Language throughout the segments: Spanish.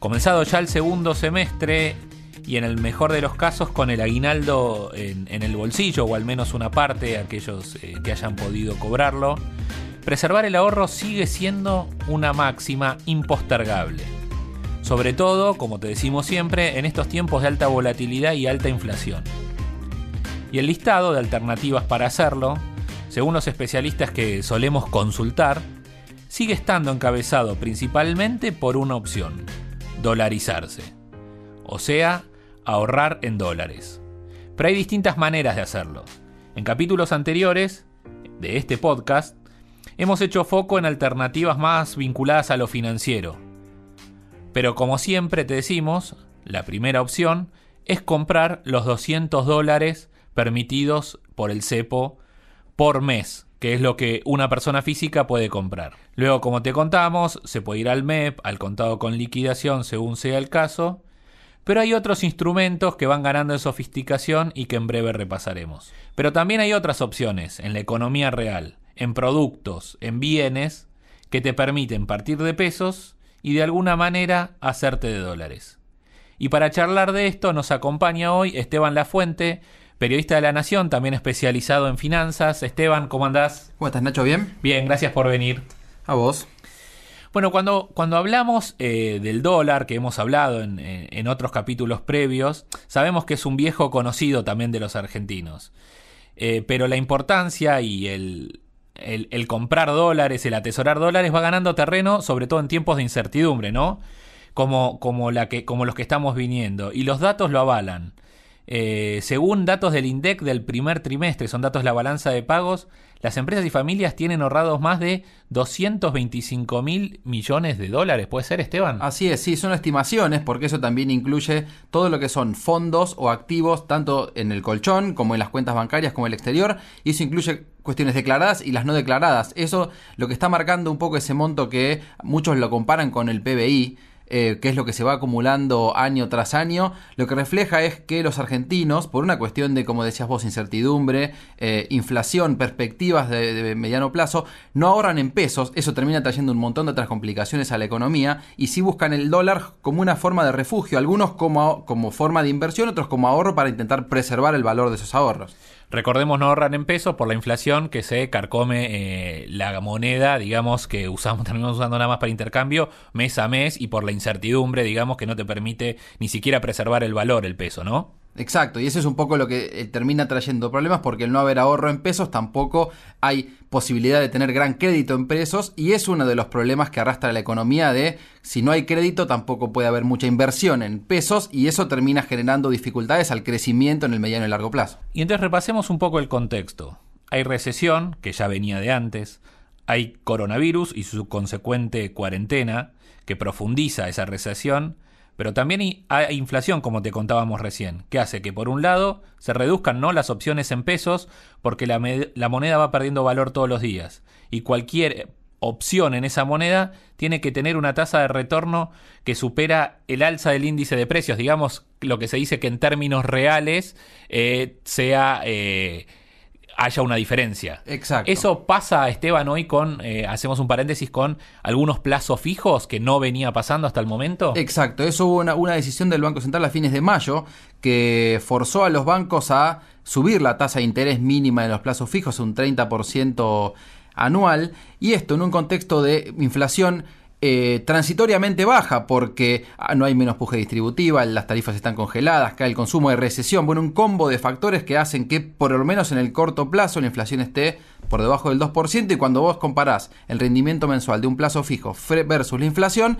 Comenzado ya el segundo semestre y en el mejor de los casos con el aguinaldo en, el bolsillo o al menos una parte aquellos eh, que hayan podido cobrarlo, preservar el ahorro sigue siendo una máxima impostergable. Sobre todo, como te decimos siempre, en estos tiempos de alta volatilidad y alta inflación. Y el listado de alternativas para hacerlo, según los especialistas que solemos consultar, sigue estando encabezado principalmente por una opción, dolarizarse. O sea, ahorrar en dólares. Pero hay distintas maneras de hacerlo. En capítulos anteriores de este podcast, hemos hecho foco en alternativas más vinculadas a lo financiero. Pero como siempre te decimos, la primera opción es comprar los 200 dólares permitidos por el cepo por mes, que es lo que una persona física puede comprar. Luego, como te contamos, se puede ir al MEP, al contado con liquidación según sea el caso, pero hay otros instrumentos que van ganando en sofisticación y que en breve repasaremos. Pero también hay otras opciones en la economía real, en productos, en bienes, que te permiten partir de pesos y de alguna manera hacerte de dólares. Y para charlar de esto nos acompaña hoy Esteban Lafuente, periodista de La Nación, también especializado en finanzas. Esteban, ¿cómo andás? ¿Cómo estás, Nacho? ¿Bien? Bien, gracias por venir. A vos. Bueno, cuando, cuando hablamos eh, del dólar, que hemos hablado en, otros capítulos previos, sabemos que es un viejo conocido también de los argentinos. Eh, pero la importancia y el, el, comprar dólares, el atesorar dólares va ganando terreno, sobre todo en tiempos de incertidumbre, ¿no? Como, como, la que, como los que estamos viniendo. Y los datos lo avalan. Eh, según datos del INDEC del primer trimestre, son datos de la balanza de pagos, las empresas y familias tienen ahorrados más de 225 mil millones de dólares. ¿Puede ser, Esteban? Así es, sí, son estimaciones, porque eso también incluye todo lo que son fondos o activos, tanto en el colchón como en las cuentas bancarias como en el exterior, y eso incluye cuestiones declaradas y las no declaradas. Eso lo que está marcando un poco ese monto que muchos lo comparan con el PBI, eh, que es lo que se va acumulando año tras año, lo que refleja es que los argentinos, por una cuestión de, como decías vos, incertidumbre, eh, inflación, perspectivas de, mediano plazo, no ahorran en pesos, eso termina trayendo un montón de otras complicaciones a la economía, y sí buscan el dólar como una forma de refugio, algunos como, como forma de inversión, otros como ahorro para intentar preservar el valor de esos ahorros. Recordemos no ahorran en pesos por la inflación que se carcome eh, la moneda, digamos, que usamos, terminamos usando nada más para intercambio mes a mes y por la incertidumbre, digamos, que no te permite ni siquiera preservar el valor, el peso, ¿no? Exacto, y eso es un poco lo que eh, termina trayendo problemas porque el no haber ahorro en pesos tampoco hay posibilidad de tener gran crédito en pesos y es uno de los problemas que arrastra la economía de si no hay crédito tampoco puede haber mucha inversión en pesos y eso termina generando dificultades al crecimiento en el mediano y largo plazo. Y entonces repasemos un poco el contexto. Hay recesión, que ya venía de antes, hay coronavirus y su consecuente cuarentena, que profundiza esa recesión, pero también hay inflación, como te contábamos recién, que hace que por un lado se reduzcan no las opciones en pesos, porque la, moneda va perdiendo valor todos los días. Y cualquier opción en esa moneda tiene que tener una tasa de retorno que supera el alza del índice de precios, digamos lo que se dice que en términos reales eh, sea eh, haya una diferencia. Exacto. Eso pasa, Esteban, hoy con, eh, hacemos un paréntesis, con algunos plazos fijos que no venía pasando hasta el momento. Exacto, eso hubo una, una decisión del Banco Central a fines de mayo que forzó a los bancos a subir la tasa de interés mínima de los plazos fijos un 30% anual y esto en un contexto de inflación eh, transitoriamente baja porque ah, no hay menos puje distributiva, las tarifas están congeladas, cae el consumo de recesión, bueno, un combo de factores que hacen que por lo menos en el corto plazo la inflación esté por debajo del 2% y cuando vos comparás el rendimiento mensual de un plazo fijo versus la inflación,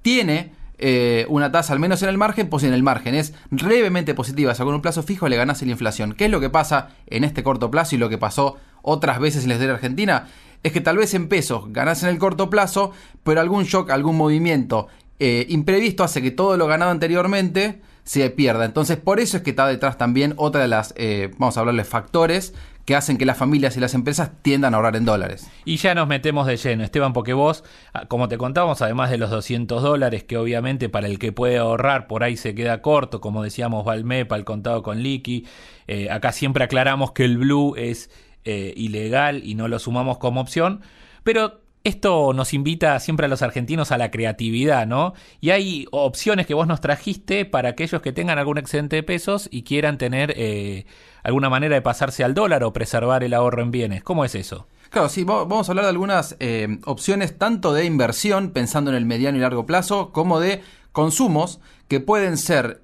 tiene eh, una tasa, al menos en el margen, pues en el margen es levemente positiva. O sea, con un plazo fijo le ganas la inflación. ¿Qué es lo que pasa en este corto plazo y lo que pasó otras veces en la historia argentina? Es que tal vez en pesos ganás en el corto plazo, pero algún shock, algún movimiento eh, imprevisto hace que todo lo ganado anteriormente se pierda. Entonces, por eso es que está detrás también otra de las, eh, vamos a hablarle, factores que hacen que las familias y las empresas tiendan a ahorrar en dólares. Y ya nos metemos de lleno, Esteban, porque vos, ah, como te contábamos, además de los 200 dólares, que obviamente para el que puede ahorrar por ahí se queda corto, como decíamos Valmepa, el contado con Liqui, eh, acá siempre aclaramos que el Blue es eh, ilegal y no lo sumamos como opción, pero esto nos invita siempre a los argentinos a la creatividad, ¿no? Y hay opciones que vos nos trajiste para aquellos que tengan algún excedente de pesos y quieran tener eh, alguna manera de pasarse al dólar o preservar el ahorro en bienes. ¿Cómo es eso? Claro, sí, vamos a hablar de algunas eh, opciones tanto de inversión, pensando en el mediano y largo plazo, como de consumos que pueden ser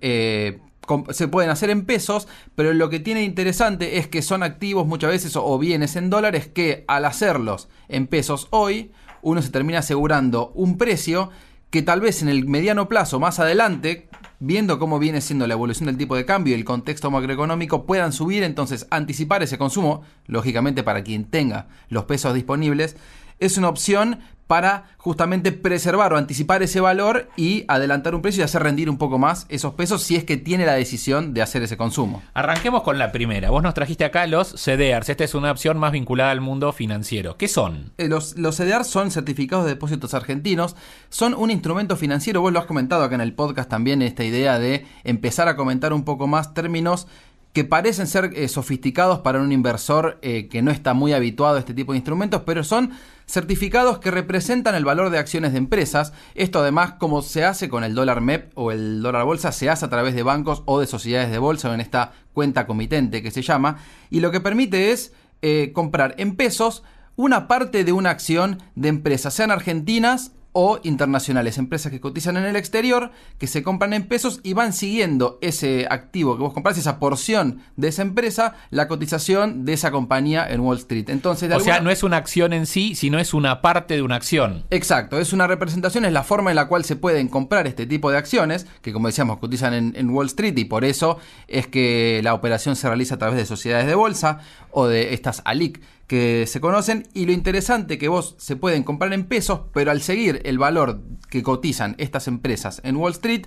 se pueden hacer en pesos, pero lo que tiene interesante es que son activos muchas veces o, bienes en dólares que al hacerlos en pesos hoy, uno se termina asegurando un precio que tal vez en el mediano plazo, más adelante, viendo cómo viene siendo la evolución del tipo de cambio y el contexto macroeconómico, puedan subir, entonces anticipar ese consumo, lógicamente para quien tenga los pesos disponibles, es una opción para justamente preservar o anticipar ese valor y adelantar un precio y hacer rendir un poco más esos pesos si es que tiene la decisión de hacer ese consumo. Arranquemos con la primera. Vos nos trajiste acá los CDRs. Esta es una opción más vinculada al mundo financiero. ¿Qué son? Eh, los, los CDRs son certificados de depósitos argentinos. Son un instrumento financiero. Vos lo has comentado acá en el podcast también, esta idea de empezar a comentar un poco más términos que parecen ser eh, sofisticados para un inversor eh, que no está muy habituado a este tipo de instrumentos, pero son certificados que representan el valor de acciones de empresas. Esto además, como se hace con el dólar MEP o el dólar bolsa, se hace a través de bancos o de sociedades de bolsa o en esta cuenta comitente que se llama, y lo que permite es eh, comprar en pesos una parte de una acción de empresas, sean argentinas o internacionales, empresas que cotizan en el exterior, que se compran en pesos y van siguiendo ese activo que vos compras, esa porción de esa empresa, la cotización de esa compañía en Wall Street. Entonces, o sea, no es una acción en sí, sino es una parte de una acción. Exacto, es una representación, es la forma en la cual se pueden comprar este tipo de acciones, que como decíamos, cotizan en, en Wall Street y por eso es que la operación se realiza a través de sociedades de bolsa o de estas ALIC que se conocen y lo interesante que vos se pueden comprar en pesos, pero al seguir el valor que cotizan estas empresas en Wall Street,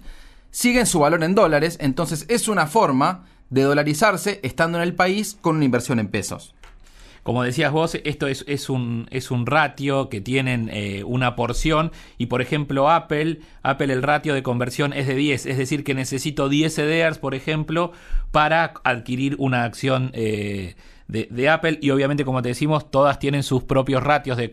siguen su valor en dólares, entonces es una forma de dolarizarse estando en el país con una inversión en pesos. Como decías vos, esto es, es, un, es un ratio que tienen eh, una porción. Y por ejemplo Apple, Apple el ratio de conversión es de 10, es decir que necesito 10 CDRs por ejemplo para adquirir una acción eh, de, Apple y obviamente como te decimos todas tienen sus propios ratios de,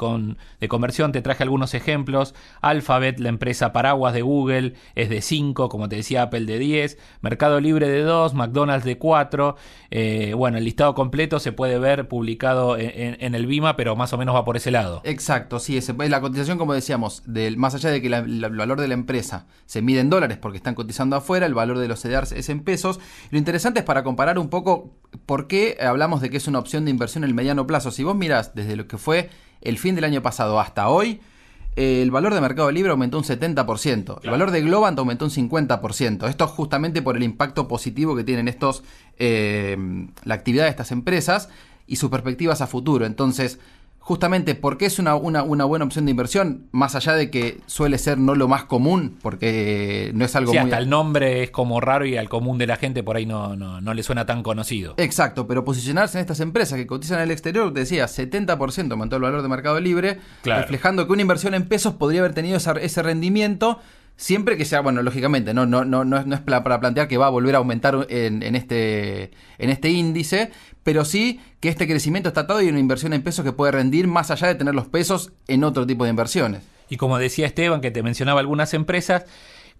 de conversión. Te traje algunos ejemplos. Alphabet, la empresa paraguas de Google, es de 5, como te decía Apple de 10, Mercado Libre de 2, McDonald's de 4. Eh, bueno, el listado completo se puede ver publicado en, el BIMA, pero más o menos va por ese lado. Exacto, sí, es la cotización como decíamos, del, más allá de que el valor de la empresa se mide en dólares porque están cotizando afuera, el valor de los CDRs es en pesos. Lo interesante es para comparar un poco por qué hablamos de que una opción de inversión en el mediano plazo. Si vos mirás desde lo que fue el fin del año pasado hasta hoy, el valor de Mercado Libre aumentó un 70%, el valor de Globant aumentó un 50%. Esto justamente por el impacto positivo que tienen estos, eh, la actividad de estas empresas y sus perspectivas a futuro. Entonces, justamente porque es una, una, buena opción de inversión, más allá de que suele ser no lo más común, porque no es algo sí, hasta el nombre es como raro y al común de la gente por ahí no, no, no le suena tan conocido. Exacto, pero posicionarse en estas empresas que cotizan en el exterior, te decía, 70% aumentó el valor de mercado libre, reflejando que una inversión en pesos podría haber tenido ese rendimiento Siempre que sea, bueno, lógicamente, no, no, no, no, es para plantear que va a volver a aumentar en, en, este, en este índice, pero sí que este crecimiento está atado y una inversión en pesos que puede rendir más allá de tener los pesos en otro tipo de inversiones. Y como decía Esteban, que te mencionaba algunas empresas,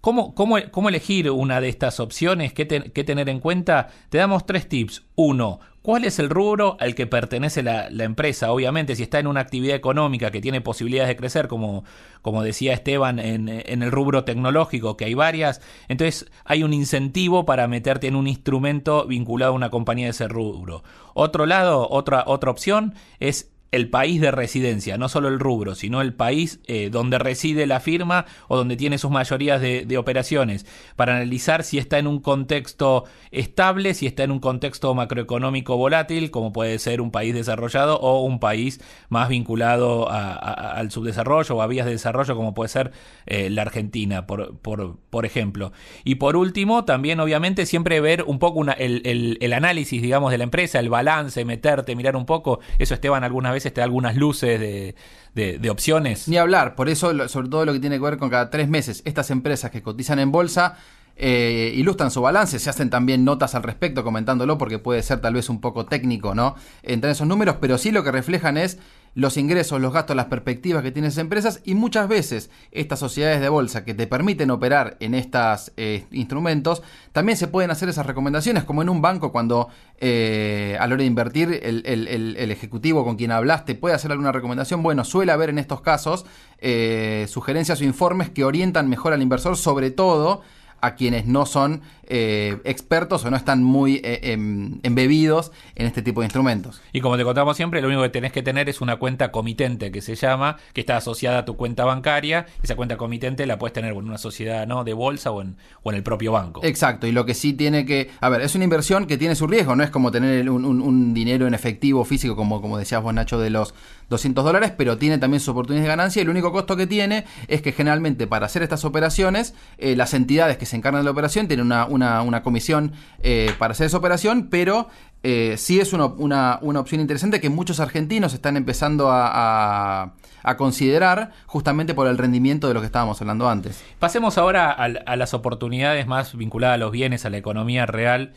¿Cómo, cómo, cómo elegir una de estas opciones? ¿Qué, ¿Qué, tener en cuenta? Te damos tres tips. Uno, ¿cuál es el rubro al que pertenece la, empresa? Obviamente, si está en una actividad económica que tiene posibilidades de crecer, como, como decía Esteban, en, en el rubro tecnológico, que hay varias, entonces hay un incentivo para meterte en un instrumento vinculado a una compañía de ese rubro. Otro lado, otra, otra opción es el país de residencia, no solo el rubro, sino el país eh, donde reside la firma o donde tiene sus mayorías de, operaciones, para analizar si está en un contexto estable, si está en un contexto macroeconómico volátil, como puede ser un país desarrollado o un país más vinculado al subdesarrollo o a vías de desarrollo, como puede ser eh, la Argentina, por, por, por, ejemplo. Y por último, también obviamente siempre ver un poco el, el, el análisis, digamos, de la empresa, el balance, meterte, mirar un poco, eso Esteban algunas veces da algunas luces de, de, de, opciones. Ni hablar, por eso sobre todo lo que tiene que ver con cada tres meses, estas empresas que cotizan en bolsa eh, ilustran su balance, se hacen también notas al respecto comentándolo porque puede ser tal vez un poco técnico, ¿no? Entre esos números, pero sí lo que reflejan es los ingresos, los gastos, las perspectivas que tienen esas empresas y muchas veces estas sociedades de bolsa que te permiten operar en estos eh, instrumentos, también se pueden hacer esas recomendaciones, como en un banco cuando eh, a la hora de invertir el, ejecutivo con quien hablaste puede hacer alguna recomendación, bueno, suele haber en estos casos eh, sugerencias o informes que orientan mejor al inversor, sobre todo a quienes no son eh, expertos o no están muy eh, em, embebidos en este tipo de instrumentos. Y como te contamos siempre, lo único que tenés que tener es una cuenta comitente que se llama, que está asociada a tu cuenta bancaria. Esa cuenta comitente la puedes tener en una sociedad ¿no? de bolsa o en, o en el propio banco. Exacto, y lo que sí tiene que... A ver, es una inversión que tiene su riesgo, no es como tener un, un, un dinero en efectivo físico, como, como decías vos, Nacho, de los 200 dólares, pero tiene también sus oportunidades de ganancia y el único costo que tiene es que generalmente para hacer estas operaciones, eh, las entidades que se encargan de la operación tienen una, una, una comisión eh, para hacer esa operación, pero eh, sí es una, una, una, opción interesante que muchos argentinos están empezando a, a, considerar justamente por el rendimiento de lo que estábamos hablando antes. Pasemos ahora a las oportunidades más vinculadas a los bienes, a la economía real.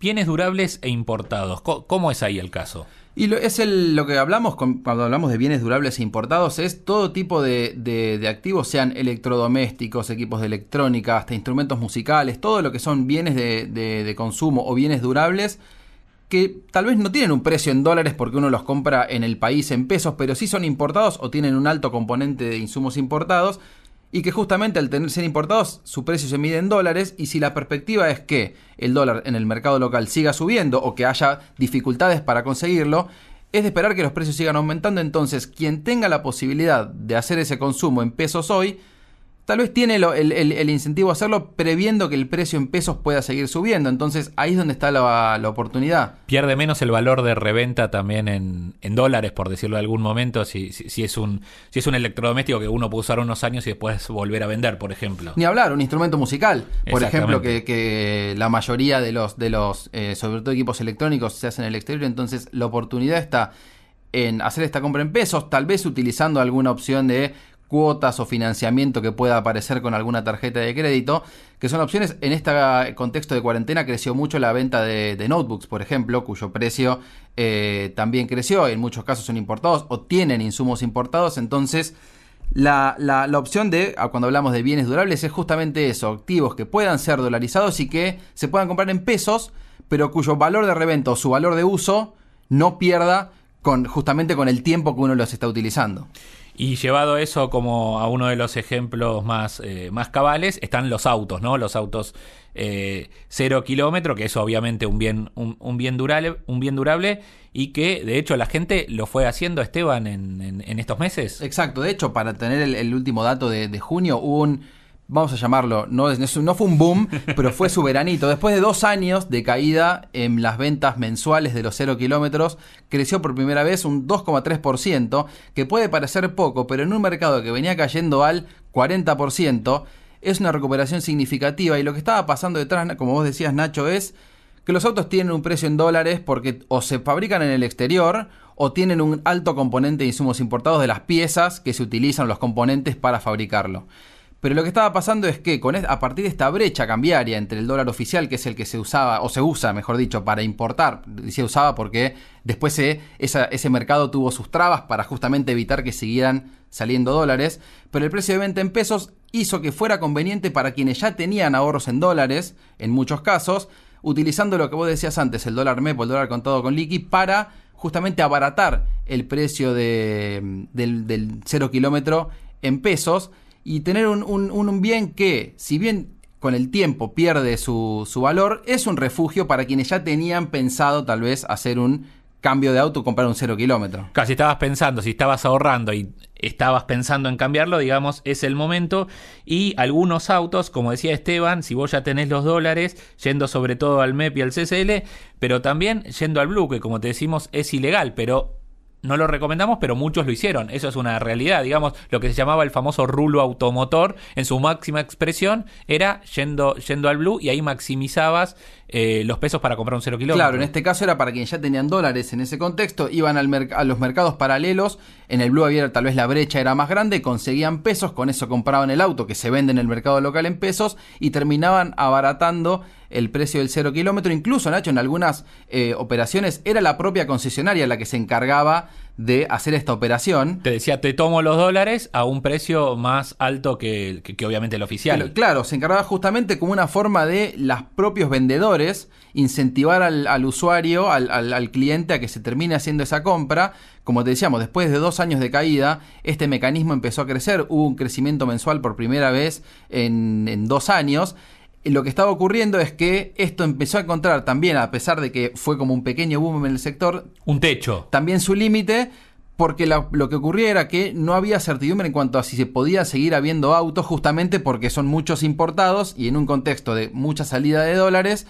Bienes durables e importados. ¿Cómo es ahí el caso? Y lo, es el, lo que hablamos con, cuando hablamos de bienes durables e importados, es todo tipo de, activos, sean electrodomésticos, equipos de electrónica, hasta instrumentos musicales, todo lo que son bienes de, de consumo o bienes durables, que tal vez no tienen un precio en dólares porque uno los compra en el país en pesos, pero sí son importados o tienen un alto componente de insumos importados y que justamente al tener ser importados su precio se mide en dólares y si la perspectiva es que el dólar en el mercado local siga subiendo o que haya dificultades para conseguirlo, es de esperar que los precios sigan aumentando, entonces quien tenga la posibilidad de hacer ese consumo en pesos hoy, tal vez tiene el, el, el, incentivo a hacerlo previendo que el precio en pesos pueda seguir subiendo. Entonces ahí es donde está la, la oportunidad. Pierde menos el valor de reventa también en, en dólares, por decirlo de algún momento, si, si, si, es un, si es un electrodoméstico que uno puede usar unos años y después volver a vender, por ejemplo. Ni hablar, un instrumento musical, por ejemplo, que, que, la mayoría de los, de los eh, sobre todo equipos electrónicos, se hacen en el exterior. Entonces la oportunidad está en hacer esta compra en pesos, tal vez utilizando alguna opción de cuotas o financiamiento que pueda aparecer con alguna tarjeta de crédito, que son opciones. En este contexto de cuarentena creció mucho la venta de, notebooks, por ejemplo, cuyo precio eh, también creció, en muchos casos son importados o tienen insumos importados, entonces... La, la, la, opción de, cuando hablamos de bienes durables, es justamente eso, activos que puedan ser dolarizados y que se puedan comprar en pesos, pero cuyo valor de reventa o su valor de uso no pierda con, justamente con el tiempo que uno los está utilizando. Y llevado eso como a uno de los ejemplos más, eh, más cabales, están los autos, ¿no? Los autos eh, cero kilómetro, que es obviamente un bien, un, bien durable, un bien durable y que de hecho la gente lo fue haciendo, Esteban, en, en, en estos meses. Exacto, de hecho, para tener el, el último dato de, de junio, hubo un vamos a llamarlo, no, no fue un boom, pero fue su veranito. Después de dos años de caída en las ventas mensuales de los cero kilómetros, creció por primera vez un 2,3%, que puede parecer poco, pero en un mercado que venía cayendo al 40%, es una recuperación significativa. Y lo que estaba pasando detrás, como vos decías, Nacho, es que los autos tienen un precio en dólares porque o se fabrican en el exterior o tienen un alto componente de insumos importados de las piezas que se utilizan los componentes para fabricarlo. Pero lo que estaba pasando es que a partir de esta brecha cambiaria entre el dólar oficial, que es el que se usaba, o se usa, mejor dicho, para importar, se usaba porque después ese mercado tuvo sus trabas para justamente evitar que siguieran saliendo dólares, pero el precio de venta en pesos hizo que fuera conveniente para quienes ya tenían ahorros en dólares, en muchos casos, utilizando lo que vos decías antes, el dólar MEP el dólar contado con liqui, para justamente abaratar el precio de, del cero kilómetro en pesos y tener un, un, bien que, si bien con el tiempo pierde su, su, valor, es un refugio para quienes ya tenían pensado tal vez hacer un cambio de auto comprar un cero kilómetro. Casi si estabas pensando, si estabas ahorrando y estabas pensando en cambiarlo, digamos, es el momento. Y algunos autos, como decía Esteban, si vos ya tenés los dólares, yendo sobre todo al MEP y al CCL, pero también yendo al Blue, que como te decimos es ilegal, pero no lo recomendamos, pero muchos lo hicieron. Eso es una realidad. Digamos, lo que se llamaba el famoso rulo automotor, en su máxima expresión, era yendo, yendo al blue y ahí maximizabas eh, los pesos para comprar un cero kilómetro. Claro, en este caso era para quienes ya tenían dólares en ese contexto, iban al a los mercados paralelos, en el blue había tal vez la brecha era más grande, conseguían pesos, con eso compraban el auto que se vende en el mercado local en pesos y terminaban abaratando el precio del cero kilómetro. Incluso, Nacho, en algunas eh, operaciones era la propia concesionaria la que se encargaba de hacer esta operación. Te decía, te tomo los dólares a un precio más alto que, que, obviamente el oficial. claro, se encargaba justamente como una forma de los propios vendedores incentivar al, usuario, al, al, cliente a que se termine haciendo esa compra. Como te decíamos, después de dos años de caída, este mecanismo empezó a crecer, hubo un crecimiento mensual por primera vez en, en dos años lo que estaba ocurriendo es que esto empezó a encontrar también, a pesar de que fue como un pequeño boom en el sector, un techo. También su límite, porque lo que ocurría era que no había certidumbre en cuanto a si se podía seguir habiendo autos, justamente porque son muchos importados y en un contexto de mucha salida de dólares.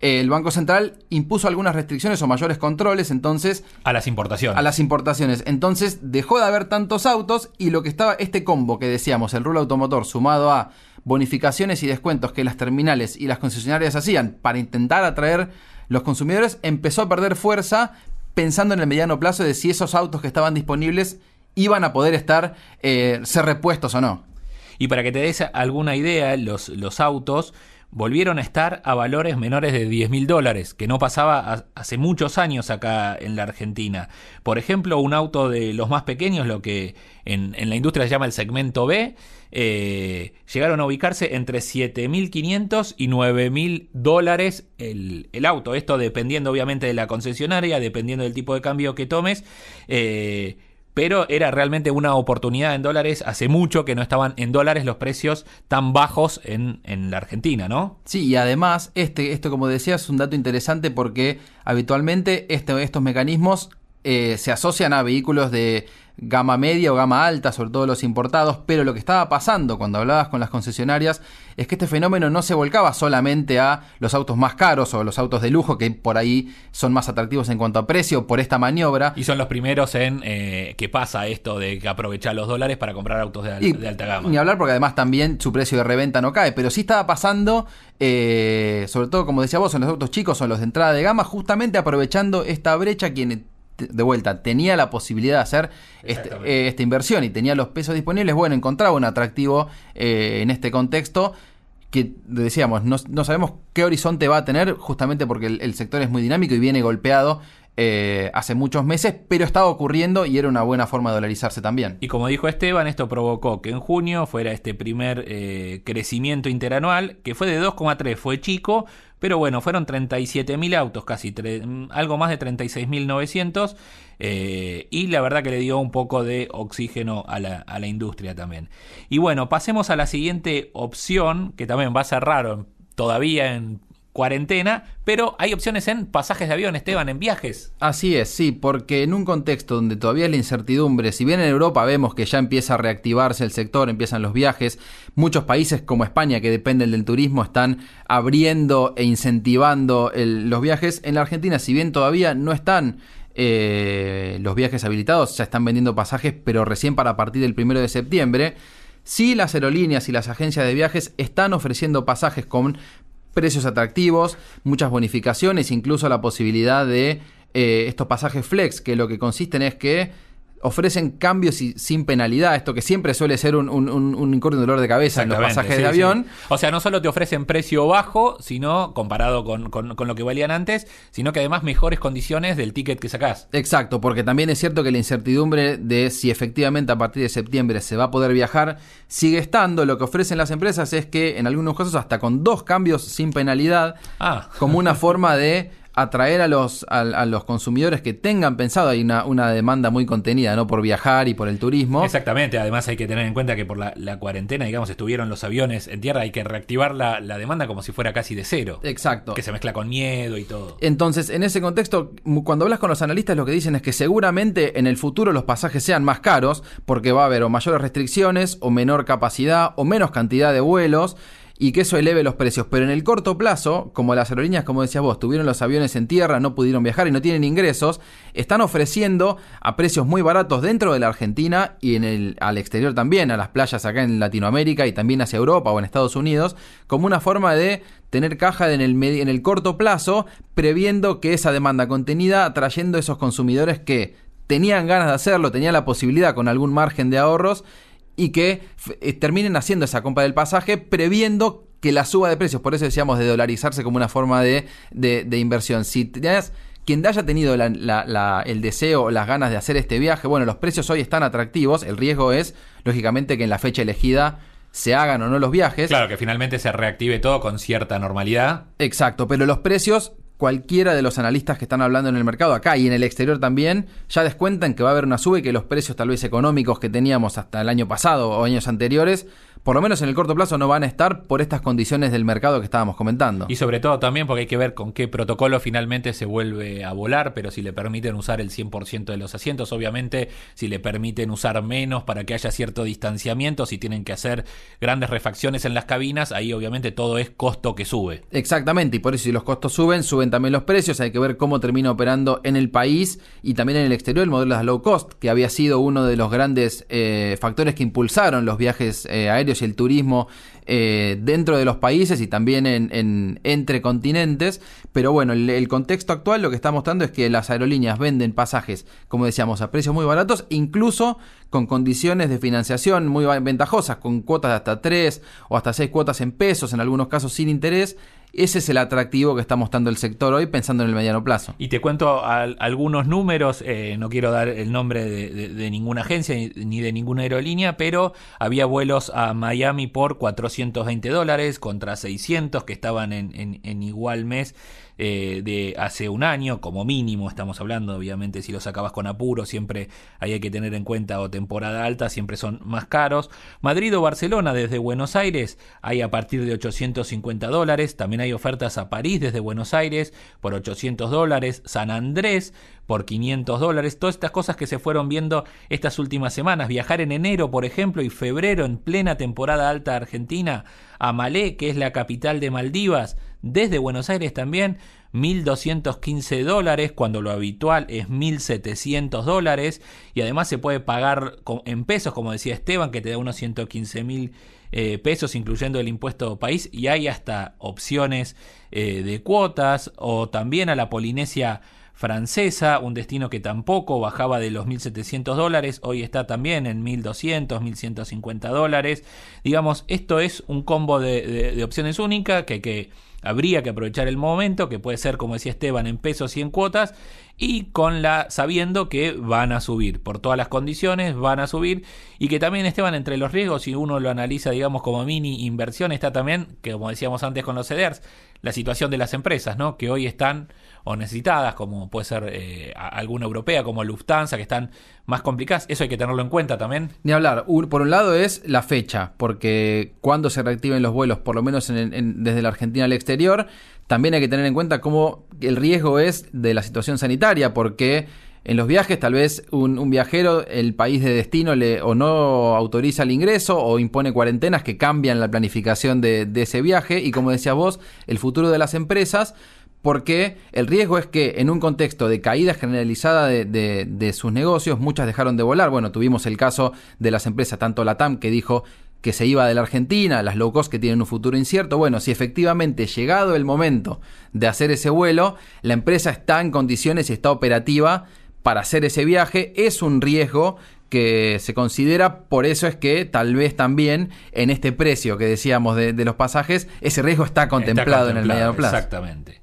El Banco Central impuso algunas restricciones o mayores controles, entonces... A las importaciones. A las importaciones. Entonces dejó de haber tantos autos y lo que estaba, este combo que decíamos, el rulo automotor sumado a bonificaciones y descuentos que las terminales y las concesionarias hacían para intentar atraer los consumidores, empezó a perder fuerza pensando en el mediano plazo de si esos autos que estaban disponibles iban a poder estar, eh, ser repuestos o no. Y para que te des alguna idea, los, los autos volvieron a estar a valores menores de 10 mil dólares, que no pasaba hace muchos años acá en la Argentina. Por ejemplo, un auto de los más pequeños, lo que en, la industria se llama el segmento B, eh, llegaron a ubicarse entre 7.500 y 9.000 dólares el, el, auto. Esto dependiendo obviamente de la concesionaria, dependiendo del tipo de cambio que tomes. Eh, pero era realmente una oportunidad en dólares. Hace mucho que no estaban en dólares los precios tan bajos en, en la Argentina, ¿no? Sí, y además, este, esto como decía, es un dato interesante porque habitualmente este, estos mecanismos eh, se asocian a vehículos de gama media o gama alta, sobre todo los importados, pero lo que estaba pasando cuando hablabas con las concesionarias es que este fenómeno no se volcaba solamente a los autos más caros o los autos de lujo que por ahí son más atractivos en cuanto a precio por esta maniobra. Y son los primeros en eh, que pasa esto de aprovechar los dólares para comprar autos de, alta gama. Ni hablar porque además también su precio de reventa no cae, pero sí estaba pasando, eh, sobre todo como decía vos, en los autos chicos o en los de entrada de gama, justamente aprovechando esta brecha quienes de vuelta, tenía la posibilidad de hacer este, eh, esta inversión y tenía los pesos disponibles, bueno, encontraba un atractivo eh, en este contexto que decíamos, no, sabemos qué horizonte va a tener, justamente porque el, sector es muy dinámico y viene golpeado eh, hace muchos meses, pero estaba ocurriendo y era una buena forma de dolarizarse también. Y como dijo Esteban, esto provocó que en junio fuera este primer crecimiento interanual, que fue de 2,3, fue chico, pero bueno, fueron 37.000 autos, casi algo más de 36.900. Eh, y la verdad que le dio un poco de oxígeno a la, a la industria también. Y bueno, pasemos a la siguiente opción, que también va a ser raro todavía en cuarentena, pero hay opciones en pasajes de avión, Esteban, en viajes. Así es, sí, porque en un contexto donde todavía la incertidumbre, si bien en Europa vemos que ya empieza a reactivarse el sector, empiezan los viajes, muchos países como España que dependen del turismo están abriendo e incentivando los viajes. En la Argentina, si bien todavía no están eh, los viajes habilitados, ya están vendiendo pasajes, pero recién para partir del primero de septiembre. Sí, las aerolíneas y las agencias de viajes están ofreciendo pasajes con precios atractivos, muchas bonificaciones, incluso la posibilidad de eh, estos pasajes flex, que lo que consisten es que ofrecen cambios y sin penalidad, esto que siempre suele ser un, un, un, dolor de cabeza en los pasajes de avión. O sea, no solo te ofrecen precio bajo, sino comparado con, con, lo que valían antes, sino que además mejores condiciones del ticket que sacás. Exacto, porque también es cierto que la incertidumbre de si efectivamente a partir de septiembre se va a poder viajar sigue estando. Lo que ofrecen las empresas es que en algunos casos hasta con dos cambios sin penalidad, ah. como una forma de atraer a los, a, a los consumidores que tengan pensado, hay una, una demanda muy contenida, ¿no? Por viajar y por el turismo. Exactamente, además hay que tener en cuenta que por la, la cuarentena, digamos, estuvieron los aviones en tierra, hay que reactivar la, la demanda como si fuera casi de cero. Exacto. Que se mezcla con miedo y todo. Entonces, en ese contexto, cuando hablas con los analistas, lo que dicen es que seguramente en el futuro los pasajes sean más caros, porque va a haber o mayores restricciones, o menor capacidad, o menos cantidad de vuelos, y que eso eleve los precios. Pero en el corto plazo, como las aerolíneas, como decías vos, tuvieron los aviones en tierra, no pudieron viajar y no tienen ingresos, están ofreciendo a precios muy baratos dentro de la Argentina y en el, al exterior también, a las playas acá en Latinoamérica y también hacia Europa o en Estados Unidos, como una forma de tener caja en el, en el corto plazo, previendo que esa demanda contenida, atrayendo esos consumidores que tenían ganas de hacerlo, tenían la posibilidad con algún margen de ahorros y que eh, terminen haciendo esa compra del pasaje previendo que la suba de precios. Por eso decíamos de dolarizarse como una forma de, de- de inversión. Si tenías quien haya tenido la- la- la- el deseo o las ganas de hacer este viaje, bueno, los precios hoy están atractivos. El riesgo es, lógicamente, que en la fecha elegida se hagan o no los viajes. Claro, que finalmente se reactive todo con cierta normalidad. Exacto, pero los precios, cualquiera de los analistas que están hablando en el mercado acá y en el exterior también, ya descuentan que va a haber una sube que los precios tal vez económicos que teníamos hasta el año pasado o años anteriores, por lo menos en el corto plazo no van a estar por estas condiciones del mercado que estábamos comentando. Y sobre todo también porque hay que ver con qué protocolo finalmente se vuelve a volar, pero si le permiten usar el 100% de los asientos, obviamente si le permiten usar menos para que haya cierto distanciamiento, si tienen que hacer grandes refacciones en las cabinas, ahí obviamente todo es costo que sube. Exactamente, y por eso si los costos suben, suben también los precios, hay que ver cómo termina operando en el país y también en el exterior el modelo de low cost, que había sido uno de los grandes eh, factores que impulsaron los viajes eh, aéreos y el turismo eh, dentro de los países y también en, en- entre continentes, pero bueno, el, el contexto actual lo que está mostrando es que las aerolíneas venden pasajes, como decíamos, a precios muy baratos, incluso con condiciones de financiación muy ventajosas, con cuotas de hasta 3 o hasta 6 cuotas en pesos, en algunos casos sin interés. Ese es el atractivo que está mostrando el sector hoy pensando en el mediano plazo. Y te cuento al- algunos números, eh, no quiero dar el nombre de, de- de ninguna agencia ni, de ninguna aerolínea, pero había vuelos a Miami por 420 dólares contra 600 que estaban en, en- en igual mes eh, de hace un año, como mínimo estamos hablando, obviamente si lo sacabas con apuro siempre hay que tener en cuenta o temporada alta, siempre son más caros. Madrid o Barcelona desde Buenos Aires hay a partir de 850 dólares, también hay ofertas a París desde Buenos Aires por 800 dólares, San Andrés por 500 dólares, todas estas cosas que se fueron viendo estas últimas semanas, viajar en enero por ejemplo y febrero en plena temporada alta argentina a Malé, que es la capital de Maldivas, desde Buenos Aires también 1.215 dólares, cuando lo habitual es 1.700 dólares, y además se puede pagar en pesos, como decía Esteban, que te da unos 115 mil eh, pesos, incluyendo el impuesto país, y hay hasta opciones eh, de cuotas, o también a la Polinesia francesa, un destino que tampoco bajaba de los 1.700 dólares, hoy está también en 1.200, 1.150 dólares. Digamos, esto es un combo de, de- opciones única que, que habría que aprovechar el momento, que puede ser, como decía Esteban, en pesos y en cuotas, y con la sabiendo que van a subir, por todas las condiciones van a subir, y que también Esteban, entre los riesgos, si uno lo analiza, digamos, como mini inversión, está también, que como decíamos antes con los CEDERS, la situación de las empresas, ¿no? Que hoy están o necesitadas, como puede ser eh, alguna europea, como Lufthansa, que están más complicadas. Eso hay que tenerlo en cuenta también. Ni hablar, por un lado es la fecha, porque cuando se reactiven los vuelos, por lo menos en- en- desde la Argentina al exterior, también hay que tener en cuenta cómo el riesgo es de la situación sanitaria, porque en los viajes tal vez un, viajero, el país de destino le o no autoriza el ingreso o impone cuarentenas que cambian la planificación de, de ese viaje y como decías vos, el futuro de las empresas porque el riesgo es que en un contexto de caída generalizada de, de- de sus negocios, muchas dejaron de volar. Bueno, tuvimos el caso de las empresas, tanto la TAM que dijo que se iba de la Argentina, las low cost que tienen un futuro incierto. Bueno, si efectivamente llegado el momento de hacer ese vuelo, la empresa está en condiciones y está operativa para hacer ese viaje, es un riesgo que se considera, por eso es que tal vez también en este precio que decíamos de, de los pasajes, ese riesgo está contemplado, Está en el mediano plazo. Exactamente.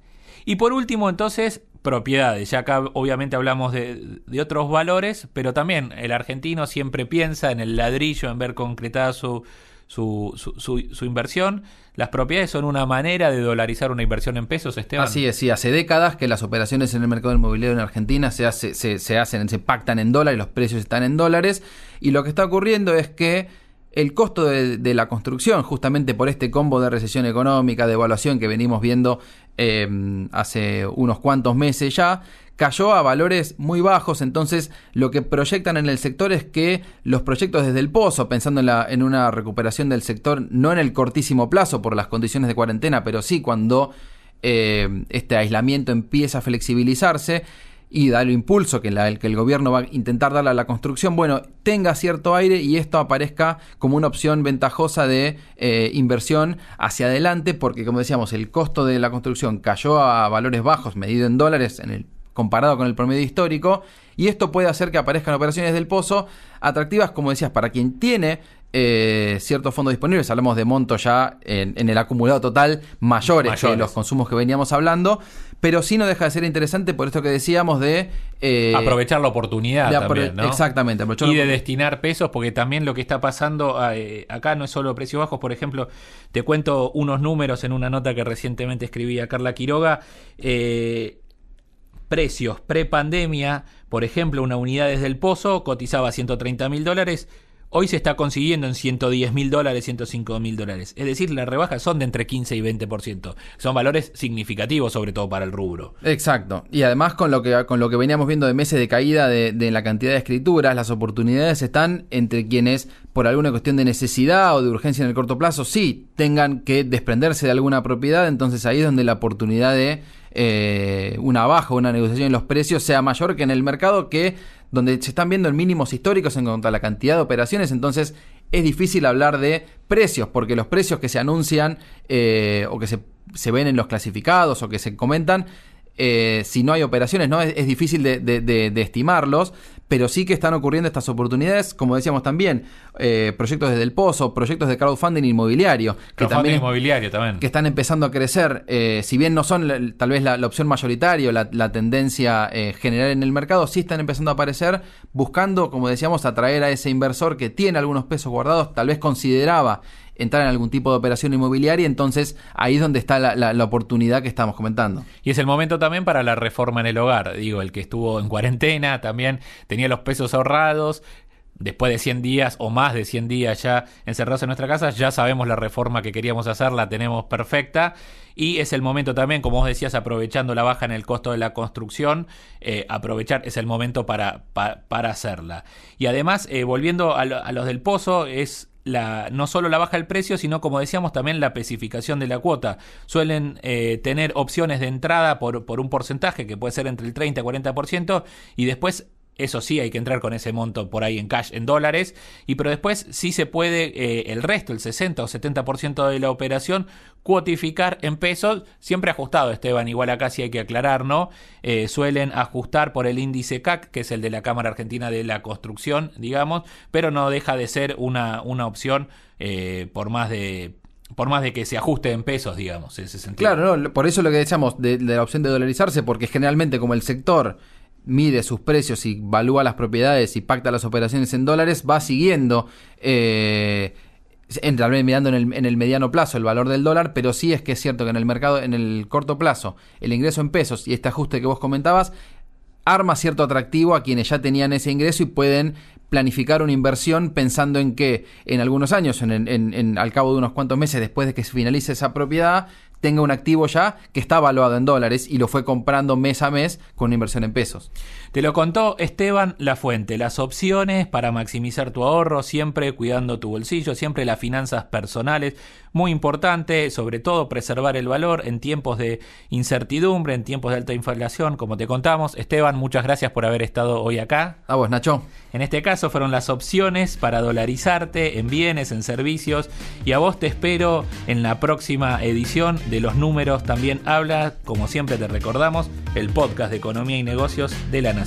Y por último, entonces, propiedades. Ya acá obviamente hablamos de, otros valores, pero también el argentino siempre piensa en el ladrillo, en ver concretada su, su, inversión. Las propiedades son una manera de dolarizar una inversión en pesos, Esteban. Así es, sí, hace décadas que las operaciones en el mercado inmobiliario en Argentina se, se hacen, se pactan en dólares, los precios están en dólares, y lo que está ocurriendo es que el costo de, la construcción, justamente por este combo de recesión económica, de evaluación que venimos viendo eh, hace unos cuantos meses ya, cayó a valores muy bajos, entonces lo que proyectan en el sector es que los proyectos desde el pozo, pensando en, la, en una recuperación del sector, no en el cortísimo plazo por las condiciones de cuarentena, pero sí cuando eh, este aislamiento empieza a flexibilizarse, y darle impulso que, la, que el gobierno va a intentar darle a la construcción, bueno, tenga cierto aire y esto aparezca como una opción ventajosa de eh, inversión hacia adelante, porque como decíamos, el costo de la construcción cayó a valores bajos, medido en dólares, en el, comparado con el promedio histórico, y esto puede hacer que aparezcan operaciones del pozo atractivas, como decías, para quien tiene eh, ciertos fondos disponibles, hablamos de monto ya en, el acumulado total mayores, que los consumos que veníamos hablando, pero sí no deja de ser interesante por esto que decíamos de... Eh, aprovechar la oportunidad también, ¿no? Exactamente. Y de destinar pesos, porque también lo que está pasando eh, acá no es solo precios bajos, por ejemplo, te cuento unos números en una nota que recientemente escribí a Carla Quiroga. Eh, precios pre-pandemia, por ejemplo, una unidad desde el pozo cotizaba 130 mil dólares, Hoy se está consiguiendo en 110 mil dólares, 105 mil dólares. Es decir, las rebajas son de entre 15 y 20%. Son valores significativos, sobre todo para el rubro. Exacto. Y además con lo que, con lo que veníamos viendo de meses de caída de, de la cantidad de escrituras, las oportunidades están entre quienes, por alguna cuestión de necesidad o de urgencia en el corto plazo, sí tengan que desprenderse de alguna propiedad. Entonces ahí es donde la oportunidad de eh, una baja una negociación en los precios sea mayor que en el mercado que donde se están viendo en mínimos históricos en cuanto a la cantidad de operaciones, entonces es difícil hablar de precios, porque los precios que se anuncian eh, o que se, se, ven en los clasificados o que se comentan eh, si no hay operaciones, ¿no? Es, difícil de, estimarlos, pero sí que están ocurriendo estas oportunidades, como decíamos también, eh, proyectos desde el pozo, proyectos de crowdfunding inmobiliario, que también, inmobiliario también. que están empezando a crecer, eh, si bien no son tal vez la, opción mayoritaria o la, tendencia general en el mercado, sí están empezando a aparecer, buscando, como decíamos, atraer a ese inversor que tiene algunos pesos guardados, tal vez consideraba entrar en algún tipo de operación inmobiliaria, entonces ahí es donde está la, oportunidad que estamos comentando. Y es el momento también para la reforma en el hogar, digo, el que estuvo en cuarentena también tenía los pesos ahorrados, después de 100 días o más de 100 días ya encerrados en nuestra casa, ya sabemos la reforma que queríamos hacer, la tenemos perfecta. Y es el momento también, como vos decías, aprovechando la baja en el costo de la construcción, eh, aprovechar es el momento para, para, hacerla. Y además, eh, volviendo a, a los del pozo, es la, no solo la baja del precio, sino como decíamos también la especificación de la cuota. Suelen eh, tener opciones de entrada por, por un porcentaje que puede ser entre el 30 y 40% y después eso sí, hay que entrar con ese monto por ahí en cash, en dólares. Y pero después sí se puede eh, el resto, el 60 o 70% de la operación, cuotificar en pesos, siempre ajustado, Esteban. Igual acá sí hay que aclarar, ¿no? Eh, suelen ajustar por el índice CAC, que es el de la Cámara Argentina de la Construcción, digamos, pero no deja de ser una, una opción eh, por más de por más de que se ajuste en pesos, digamos, en ese sentido. Claro, no, por eso lo que decíamos de, de la opción de dolarizarse, porque generalmente como el sector mide sus precios y valúa las propiedades y pacta las operaciones en dólares, va siguiendo, eh, en, mirando en el, en el, mediano plazo el valor del dólar, pero sí es que es cierto que en el mercado, en el corto plazo, el ingreso en pesos y este ajuste que vos comentabas, arma cierto atractivo a quienes ya tenían ese ingreso y pueden planificar una inversión pensando en que en algunos años, en, en, al cabo de unos cuantos meses después de que se finalice esa propiedad, tenga un activo ya que está valuado en dólares y lo fue comprando mes a mes con una inversión en pesos. Te lo contó Esteban La Fuente, las opciones para maximizar tu ahorro, siempre cuidando tu bolsillo, siempre las finanzas personales, muy importante, sobre todo preservar el valor en tiempos de incertidumbre, en tiempos de alta inflación, como te contamos. Esteban, muchas gracias por haber estado hoy acá. A vos, Nacho. En este caso fueron las opciones para dolarizarte en bienes, en servicios y a vos te espero en la próxima edición de Los Números también habla, como siempre te recordamos, el podcast de Economía y Negocios de la Nación.